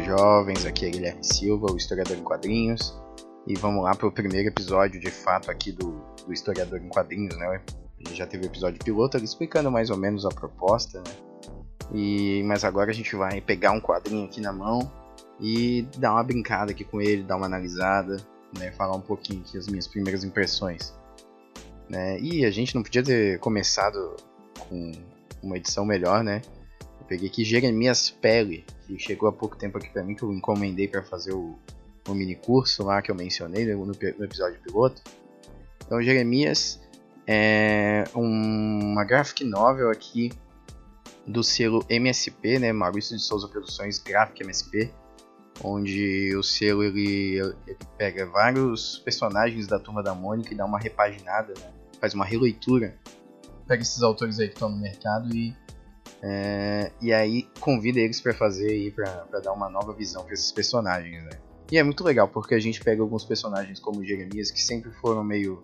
Jovens, aqui é Guilherme Silva, o historiador em quadrinhos, e vamos lá para o primeiro episódio de fato aqui do, do historiador em quadrinhos, né? A gente já teve o episódio piloto explicando mais ou menos a proposta, né? E, mas agora a gente vai pegar um quadrinho aqui na mão e dar uma brincada aqui com ele, dar uma analisada, né? Falar um pouquinho aqui as minhas primeiras impressões. Né? E a gente não podia ter começado com uma edição melhor, né? Peguei aqui Jeremias Pele, que chegou há pouco tempo aqui para mim, que eu encomendei para fazer o, o mini curso lá que eu mencionei no, no episódio piloto. Então, Jeremias é uma graphic novel aqui do selo MSP, né, Maurício de Souza Produções Graphic MSP, onde o selo ele, ele pega vários personagens da Turma da Mônica e dá uma repaginada, né, faz uma releitura para esses autores aí que estão no mercado e é, e aí convida eles para fazer aí para dar uma nova visão para esses personagens, né? E é muito legal porque a gente pega alguns personagens como Jeremias que sempre foram meio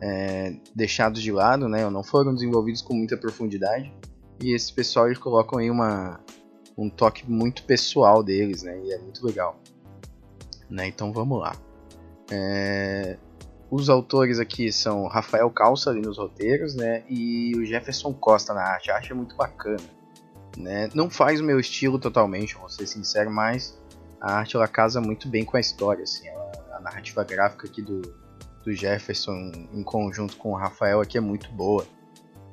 é, deixados de lado, né? Ou não foram desenvolvidos com muita profundidade. E esse pessoal eles colocam aí uma um toque muito pessoal deles, né? E é muito legal. Né? Então vamos lá. É, os autores aqui são Rafael Calça ali nos roteiros, né? E o Jefferson Costa na arte. A arte é muito bacana. Né? Não faz o meu estilo totalmente, vou ser sincero, mas a arte ela casa muito bem com a história. Assim, ela, a narrativa gráfica aqui do, do Jefferson em conjunto com o Rafael aqui é muito boa.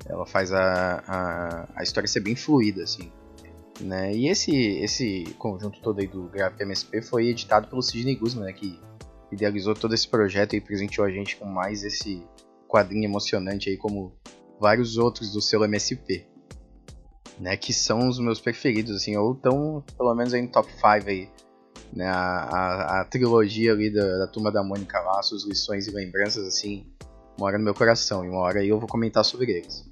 Ela faz a, a, a história ser bem fluida, assim. Né? E esse, esse conjunto todo aí do Graphic MSP foi editado pelo Sidney Guzman, né? que idealizou todo esse projeto e presenteou a gente com mais esse quadrinho emocionante aí, como vários outros do selo MSP. Né, que são os meus preferidos, assim, ou estão pelo menos aí no top 5 aí. Né, a, a, a, trilogia ali da, da Turma da Mônica suas lições e lembranças, assim, mora no meu coração, e uma hora aí eu vou comentar sobre eles.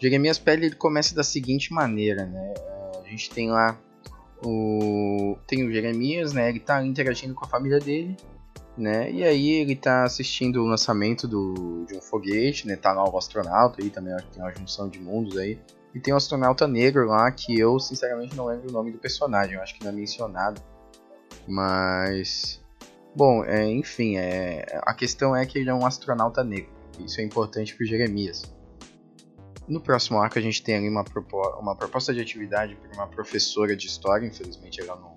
Jeremias Pele ele começa da seguinte maneira, né, a gente tem lá o tem o Jeremias, né, ele tá interagindo com a família dele, né? E aí ele tá assistindo o lançamento do, de um foguete, né? Tá lá o astronauta aí também, tem uma junção de mundos aí. E tem um astronauta negro lá que eu sinceramente não lembro o nome do personagem, eu acho que não é mencionado. Mas. Bom, é, enfim, é, a questão é que ele é um astronauta negro. Isso é importante pro Jeremias. No próximo arco a gente tem ali uma, uma proposta de atividade para uma professora de história, infelizmente ela não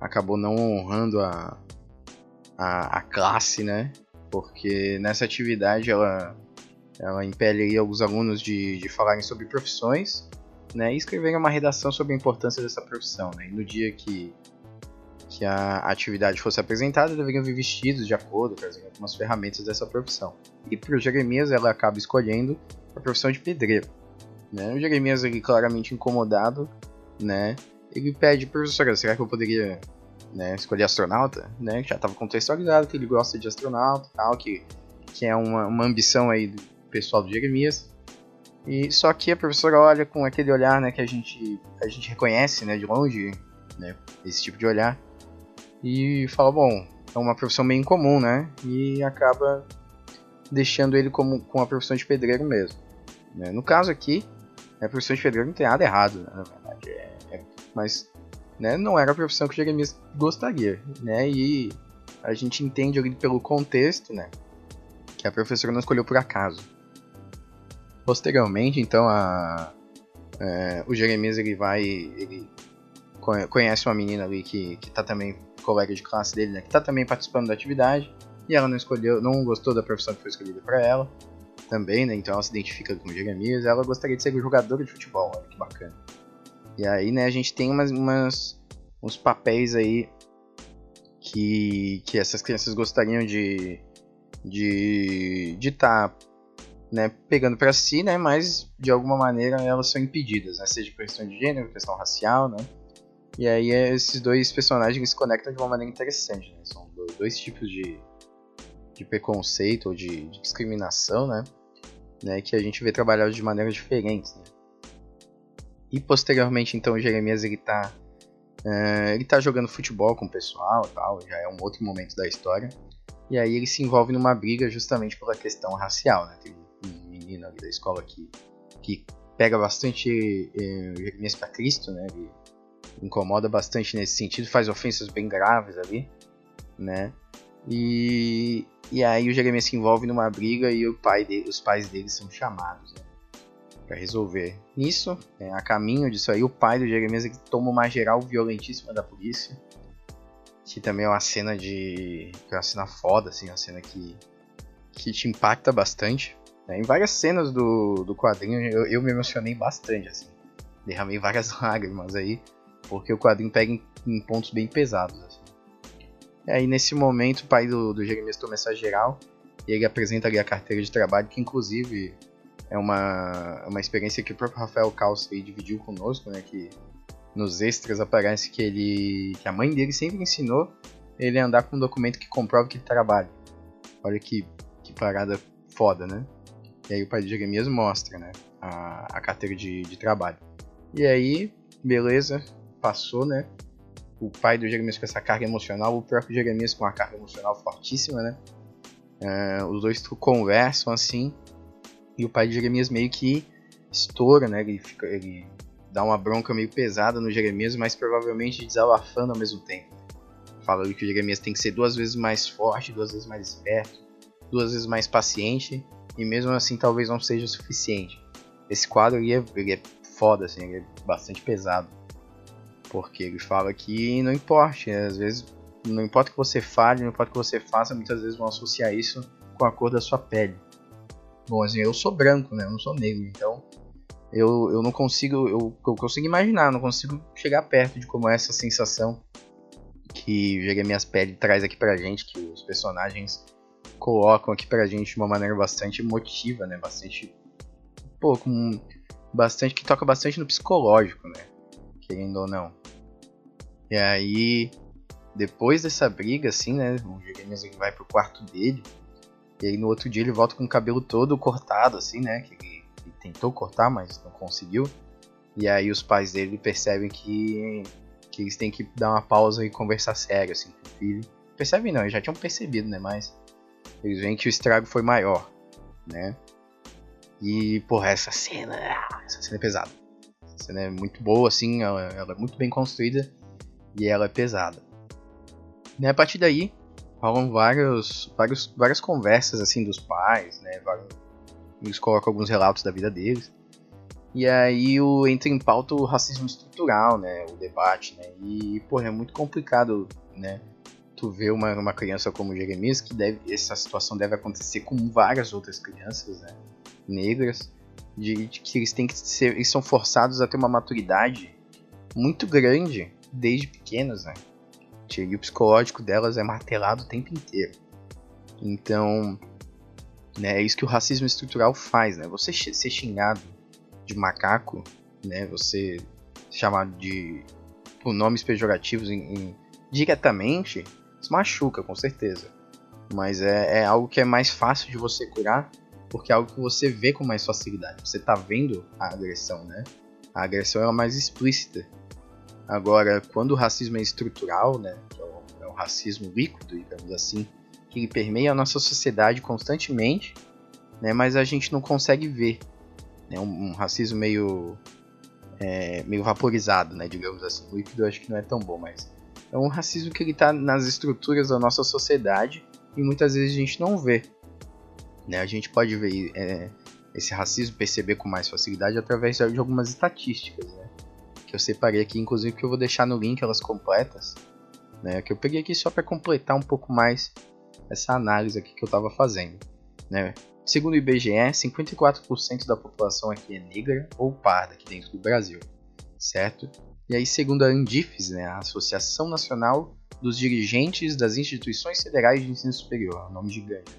acabou não honrando a, a, a classe, né? Porque nessa atividade ela, ela impele alguns alunos de, de falarem sobre profissões né, e escreverem uma redação sobre a importância dessa profissão. Né? E no dia que, que a atividade fosse apresentada, deveriam vir vestidos de acordo, trazendo algumas ferramentas dessa profissão. E para o Jeremias, ela acaba escolhendo a profissão de pedreiro. Né? O Jeremias, ele claramente incomodado, né? ele pede, professora, será que eu poderia né, escolher astronauta, né, já estava contextualizado que ele gosta de astronauta tal, que, que é uma, uma ambição aí do pessoal do Jeremias. E só que a professora olha com aquele olhar, né, que a gente a gente reconhece, né, de longe, né, esse tipo de olhar e fala, bom, é uma profissão meio incomum, né, e acaba deixando ele como com a profissão de pedreiro mesmo. Né. No caso aqui, a profissão de pedreiro não tem nada errado, né, na verdade, é, é, mas né, não era a profissão que Jeremias gostaria, né? E a gente entende ali pelo contexto, né, que a professora não escolheu por acaso. Posteriormente, então, a, é, o Jeremias ele vai, ele conhece uma menina ali que, que tá também colega de classe dele, né, que tá também participando da atividade, e ela não escolheu, não gostou da profissão que foi escolhida para ela, também, né, então ela se identifica com o Jeremias, ela gostaria de ser jogadora de futebol, olha que bacana. E aí, né, a gente tem umas, umas uns papéis aí que, que essas crianças gostariam de de de estar tá né, pegando para si, né, mas de alguma maneira elas são impedidas, né, seja por questão de gênero, questão racial, né, e aí esses dois personagens se conectam de uma maneira interessante, né, são dois tipos de, de preconceito ou de, de discriminação, né, né, que a gente vê trabalhados de maneiras diferentes, né. E posteriormente, então, o Jeremias ele tá, uh, ele tá jogando futebol com o pessoal, tal, já é um outro momento da história. E aí ele se envolve numa briga justamente pela questão racial, né? Tem um menino ali da escola que, que pega bastante eh, Jeremias para Cristo, né? Ele incomoda bastante nesse sentido, faz ofensas bem graves ali, né? E, e aí o Jeremias se envolve numa briga e o pai dele, os pais dele são chamados, né? Para resolver. Nisso, é, a caminho disso aí, o pai do Jeremias toma uma geral violentíssima da polícia. Que também é uma cena de. é uma cena foda, assim, uma cena que. que te impacta bastante. Né? Em várias cenas do, do quadrinho eu, eu me emocionei bastante, assim. Derramei várias lágrimas aí, porque o quadrinho pega em, em pontos bem pesados, assim. E aí nesse momento o pai do, do Jeremias toma essa geral e ele apresenta ali a carteira de trabalho, que inclusive é uma, uma experiência que o próprio Rafael Calçei dividiu conosco, né? Que nos extras aparece que ele. que a mãe dele sempre ensinou ele a andar com um documento que comprova que trabalha. Olha que, que parada foda, né? E aí o pai de Jeremias mostra, né? A, a carteira de, de trabalho. E aí, beleza, passou, né? O pai do Jeremias com essa carga emocional, o próprio Jeremias com uma carga emocional fortíssima, né? Uh, os dois conversam assim e o pai de Jeremias meio que estoura, né? Ele, fica, ele dá uma bronca meio pesada no Jeremias, mas provavelmente desabafando ao mesmo tempo. Falando que o Jeremias tem que ser duas vezes mais forte, duas vezes mais esperto, duas vezes mais paciente, e mesmo assim talvez não seja o suficiente. Esse quadro ele é, ele é foda, assim, ele é bastante pesado. Porque ele fala que não importa, às vezes não importa o que você fale, não importa o que você faça, muitas vezes vão associar isso com a cor da sua pele. Bom, assim, eu sou branco, né? Eu não sou negro, então eu, eu não consigo, eu, eu consigo imaginar, não consigo chegar perto de como é essa sensação que Jeremias Pele traz aqui pra gente, que os personagens colocam aqui pra gente de uma maneira bastante emotiva, né? Bastante. Pô, com. Bastante. que toca bastante no psicológico, né? Querendo ou não. E aí. Depois dessa briga, assim, né? O Jeremias vai pro quarto dele. E aí no outro dia ele volta com o cabelo todo cortado, assim, né? Que ele, ele tentou cortar, mas não conseguiu. E aí os pais dele percebem que, que eles têm que dar uma pausa e conversar sério, assim, com o filho. Percebem não, eles já tinham percebido, né? Mas eles veem que o estrago foi maior, né? E, porra, essa cena, essa cena é pesada. Essa cena é muito boa, assim, ela, ela é muito bem construída e ela é pesada. E a partir daí, rolam vários, vários, várias conversas assim dos pais, né? Eles colocam alguns relatos da vida deles. E aí o, entra em pauta o racismo estrutural, né? O debate, né? E, porra, é muito complicado, né? Tu ver uma, uma criança como Jeremias, que deve, essa situação deve acontecer com várias outras crianças, né? Negras, de, de que eles têm que ser, eles são forçados a ter uma maturidade muito grande desde pequenos, né? E o psicológico delas é martelado o tempo inteiro. Então, né, é isso que o racismo estrutural faz, né? Você ser xingado de macaco, né? Você chamado de por nomes pejorativos em, em, diretamente, machuca, com certeza. Mas é, é, algo que é mais fácil de você curar, porque é algo que você vê com mais facilidade. Você tá vendo a agressão, né? A agressão é mais explícita. Agora, quando o racismo é estrutural, né, é é o racismo líquido, digamos assim, que ele permeia a nossa sociedade constantemente, né, mas a gente não consegue ver. Né, um, um racismo meio, é, meio vaporizado, né, digamos assim. Líquido eu acho que não é tão bom, mas é um racismo que ele está nas estruturas da nossa sociedade e muitas vezes a gente não vê. Né, a gente pode ver é, esse racismo, perceber com mais facilidade através de algumas estatísticas. Né? Que eu separei aqui, inclusive que eu vou deixar no link elas completas, né? Que eu peguei aqui só para completar um pouco mais essa análise aqui que eu estava fazendo, né? Segundo o IBGE, 54% da população aqui é negra ou parda aqui dentro do Brasil, certo? E aí, segundo a Andifes, né, a Associação Nacional dos Dirigentes das Instituições Federais de Ensino Superior, é nome gigante.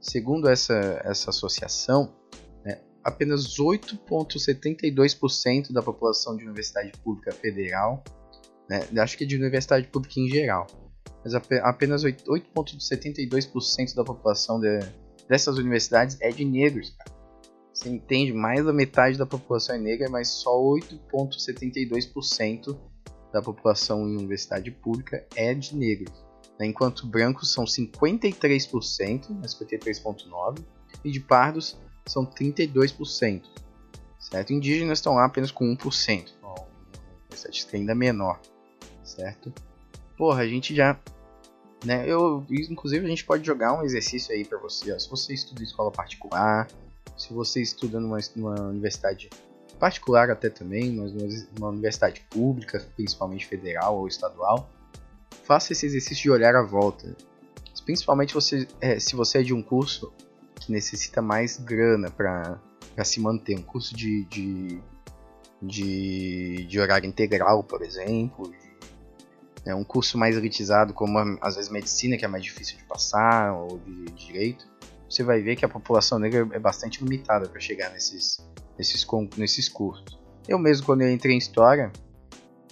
Segundo essa, essa associação, apenas 8,72% da população de universidade pública federal, né, acho que de universidade pública em geral, mas apenas 8,72% da população de, dessas universidades é de negros. Cara. Você entende? Mais da metade da população é negra, mas só 8,72% da população em universidade pública é de negros. Né? Enquanto brancos são 53%, 53,9%, e de pardos são 32%. Certo? Indígenas estão lá apenas com 1%. Uma estatística ainda menor. Certo? Porra, a gente já. Né, eu, inclusive, a gente pode jogar um exercício aí para você. Ó, se você estuda em escola particular, se você estuda numa, numa universidade particular até também, mas numa universidade pública, principalmente federal ou estadual, faça esse exercício de olhar à volta. Principalmente você, é, se você é de um curso que necessita mais grana para se manter, um curso de, de, de, de horário integral, por exemplo, é um curso mais elitizado, como às vezes medicina, que é mais difícil de passar, ou de, de direito, você vai ver que a população negra é bastante limitada para chegar nesses, nesses, nesses cursos. Eu mesmo, quando eu entrei em História,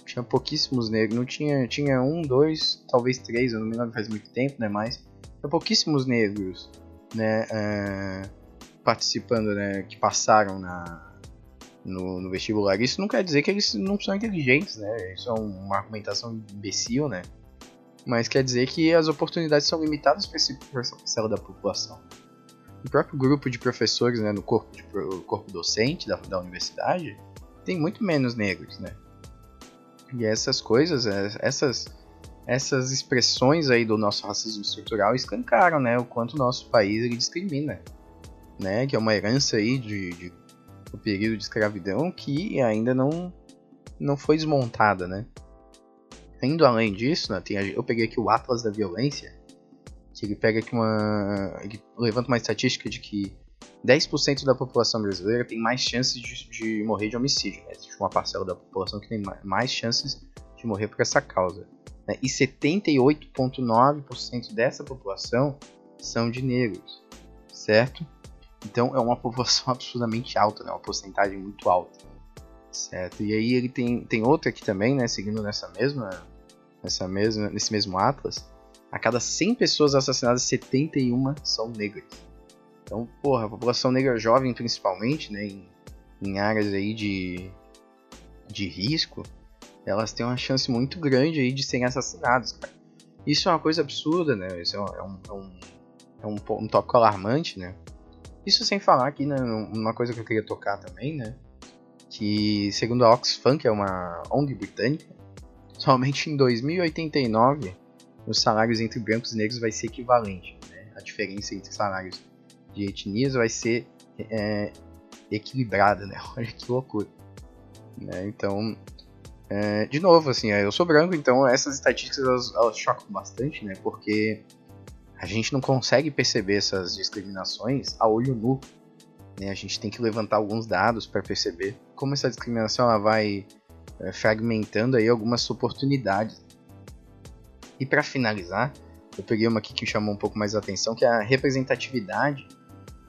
tinha pouquíssimos negros, não tinha, tinha um, dois, talvez três, eu não me lembro faz muito tempo, né, mas tinha pouquíssimos negros, né, uh, participando, né, que passaram na, no, no, vestibular. Isso não quer dizer que eles não são inteligentes, né, isso é uma argumentação imbecil, né, mas quer dizer que as oportunidades são limitadas para essa parcela da população o próprio grupo de professores né, no corpo, de, corpo docente da, da universidade tem muito menos negros, né? E essas coisas, é, essas, essas expressões aí do nosso racismo estrutural escancaram, né? O quanto o nosso país ele discrimina, né? Que é uma herança aí de, de do período de escravidão que ainda não, não foi desmontada, né? Indo além disso, né, tem, eu peguei aqui o Atlas da Violência, que ele pega aqui uma. Ele levanta uma estatística de que 10% da população brasileira tem mais chances de, de morrer de homicídio. Né? Existe uma parcela da população que tem mais chances de morrer por essa causa. Né? E 78,9% dessa população são de negros, certo? Então é uma população absurdamente alta, né? uma porcentagem muito alta, certo? E aí ele tem, tem outra aqui também, né? Seguindo nessa mesma, nessa mesma, nesse mesmo atlas, a cada 100 pessoas assassinadas, 71 são negras. Então, porra, a população negra jovem, principalmente, né, em, em áreas aí de, de risco, elas têm uma chance muito grande aí de serem assassinadas, cara. Isso é uma coisa absurda, né? Isso é um, é um, é um, é um tópico alarmante, né? Isso sem falar aqui, né, uma coisa que eu queria tocar também, né? Que, segundo a Oxfam, que é uma ONG britânica, somente em 2089 os salários entre brancos e negros vai ser equivalente. Né? A diferença entre salários de etnias vai ser é, equilibrada, né? Olha que loucura. Né? Então, é, de novo, assim, eu sou branco, então essas estatísticas elas, elas chocam bastante, né? Porque a gente não consegue perceber essas discriminações a olho nu. Né? A gente tem que levantar alguns dados para perceber como essa discriminação ela vai é, fragmentando aí algumas oportunidades. E para finalizar, eu peguei uma aqui que chamou um pouco mais a atenção, que é a representatividade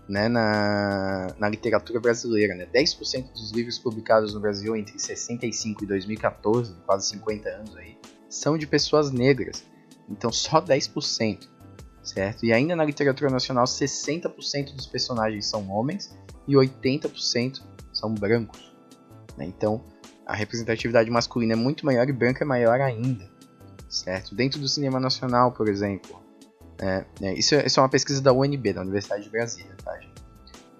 né, na, na literatura brasileira. Né? 10% dos livros publicados no Brasil entre 65 e 2014, quase 50 anos aí, são de pessoas negras. Então só 10%, certo? E ainda na literatura nacional, 60% dos personagens são homens e 80% são brancos. Né? Então a representatividade masculina é muito maior e branca é maior ainda certo? Dentro do cinema nacional, por exemplo, é, é, isso, é, isso, é uma pesquisa da UNB, da Universidade de Brasília, tá, gente?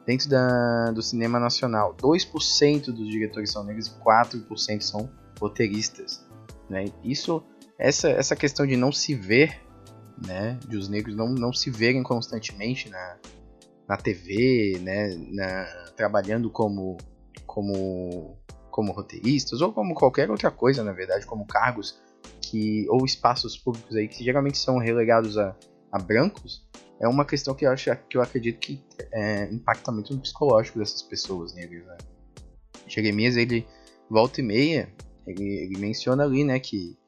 Dentro da, do cinema nacional, 2% dos diretores são negros e 4% são roteiristas. Né? Isso, essa, essa questão de não se ver, né, de os negros não, não se verem constantemente na, na TV, né, na, trabalhando como, como, como roteiristas ou como qualquer outra coisa, na verdade, como cargos que ou espaços públicos aí que geralmente são relegados a, a brancos, é uma questão que eu, acho, que eu acredito que é, impacta muito no psicológico dessas pessoas negras. Né? Jeremias, ele volta e meia, ele, ele menciona ali, né, que,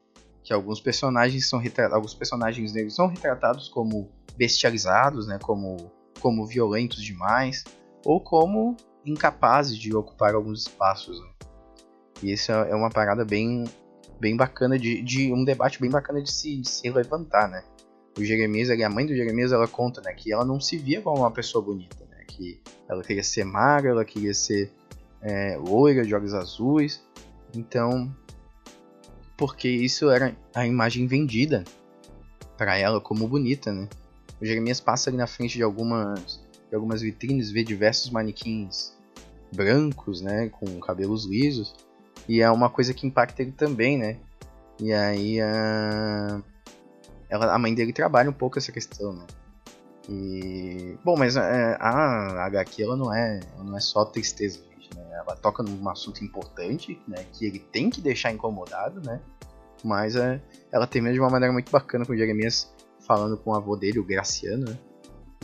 que alguns personagens são alguns personagens negros são retratados como bestializados, né, como como violentos demais, ou como incapazes de ocupar alguns espaços. Né? E isso é uma parada bem, bem bacana de, de um debate bem bacana de se, de se levantar, né? O Jeremias, a mãe do Jeremias, ela conta, né, que ela não se via como uma pessoa bonita, né? Que ela queria ser magra, ela queria ser é, loira, de olhos azuis. Então, porque isso era a imagem vendida para ela como bonita, né? O Jeremias passa ali na frente de algumas, de algumas vitrines, vê diversos manequins brancos, né, com cabelos lisos, e é uma coisa que impacta ele também, né? E aí a, ela, a mãe dele trabalha um pouco essa questão, né? E bom, mas é, a HQ ela não é, não é só tristeza, gente, né? Ela toca num assunto importante, né? Que ele tem que deixar incomodado, né? Mas é, ela termina de uma maneira muito bacana com o Jeremias falando com o avô dele, o Graciano, né?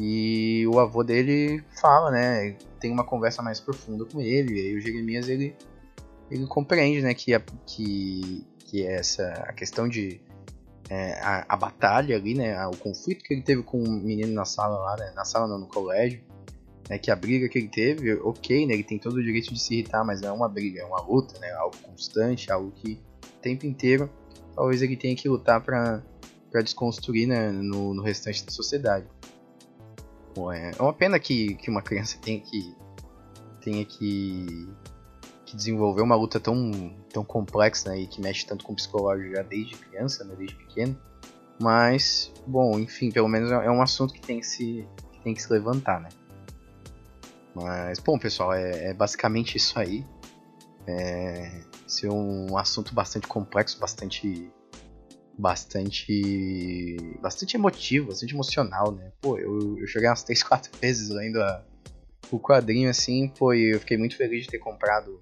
E o avô dele fala, né? Tem uma conversa mais profunda com ele. E o Jeremias ele, ele compreende, né? Que, a, que, que essa a questão de é, a, a, batalha ali, né? O conflito que ele teve com o menino na sala lá, né? Na sala não, no colégio. Né, que a briga que ele teve, ok, né, ele tem todo o direito de se irritar, mas é uma briga, é uma luta, né, algo constante, algo que o tempo inteiro talvez ele tenha que lutar para desconstruir né, no, no restante da sociedade. Bom, é, é uma pena que, que uma criança tenha que, tenha que desenvolver uma luta tão, tão complexa né, e que mexe tanto com o psicológico já desde criança, né, desde pequeno. Mas, bom, enfim, pelo menos é um assunto que tem que se, que tem que se levantar, né? Mas, bom, pessoal, é, é basicamente isso aí. É, ser um assunto bastante complexo, bastante bastante bastante emotivo, bastante emocional, né? Pô, eu, eu joguei umas 3, 4 vezes lendo a, o quadrinho assim, pô, eu fiquei muito feliz de ter comprado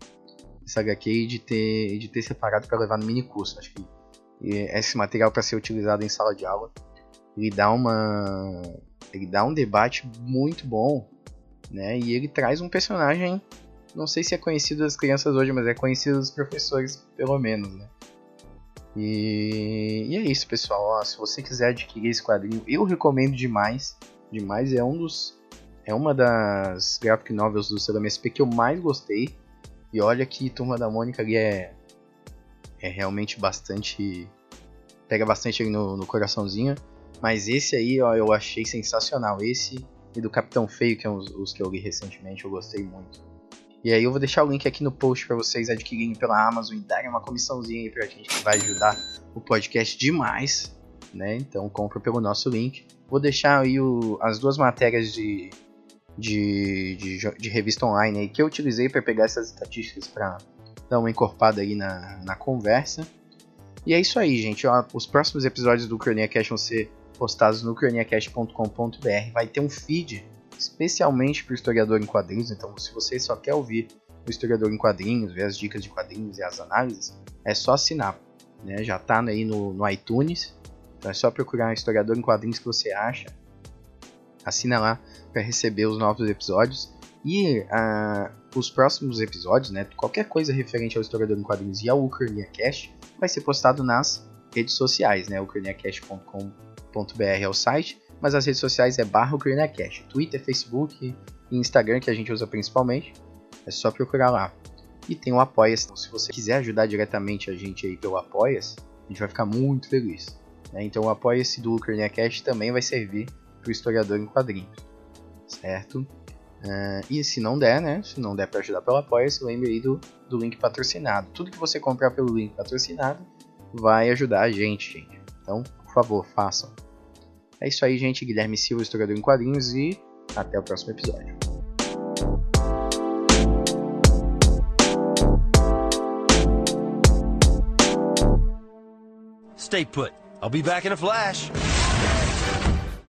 essa HQ e de ter, de ter separado para levar no mini curso. Acho que esse material para ser utilizado em sala de aula, ele dá uma ele dá um debate muito bom, né? E ele traz um personagem não sei se é conhecido das crianças hoje, mas é conhecido dos professores, pelo menos, né? E, e é isso, pessoal. Ó, se você quiser adquirir esse quadrinho, eu recomendo demais. Demais é um dos. É uma das graphic novels do CLMSP que eu mais gostei. E olha que Turma da Mônica ali é. É realmente bastante. Pega bastante ali no, no coraçãozinho. Mas esse aí, ó, eu achei sensacional. Esse e do Capitão Feio, que é os, os que eu li recentemente, eu gostei muito. E aí eu vou deixar o link aqui no post para vocês adquirirem pela Amazon e darem uma comissãozinha aí pra gente que vai ajudar o podcast demais, né? Então compra pelo nosso link. Vou deixar aí o, as duas matérias de, de, de, de, revista online aí que eu utilizei para pegar essas estatísticas para dar uma encorpada aí na, na conversa. E é isso aí, gente. Os próximos episódios do Cronia Cash vão ser postados no croniacast.com.br. Vai ter um feed especialmente para o historiador em quadrinhos. Então, se você só quer ouvir o historiador em quadrinhos, ver as dicas de quadrinhos e as análises, é só assinar. Né? Já está aí no, no iTunes. Então é só procurar historiador em quadrinhos que você acha. Assina lá para receber os novos episódios. E uh, os próximos episódios, né, qualquer coisa referente ao historiador em quadrinhos e ao Ucrania Cash, vai ser postado nas redes sociais, né? ucraniacast.com.br é o site mas as redes sociais é barra Cash, Twitter, Facebook e Instagram que a gente usa principalmente. É só procurar lá. E tem o Apoia-se. Então, se você quiser ajudar diretamente a gente aí pelo Apoia-se, a gente vai ficar muito feliz. Né? Então o Apoia-se do Cash também vai servir para o historiador em quadrinhos. Certo? Uh, e se não der, né? Se não der para ajudar pelo Apoia-se, lembre aí do, do link patrocinado. Tudo que você comprar pelo link patrocinado vai ajudar a gente, gente. Então, por favor, façam. É isso aí, gente. Guilherme Silva, historiador em quadrinhos, e até o próximo episódio. Stay put. I'll be back in a flash.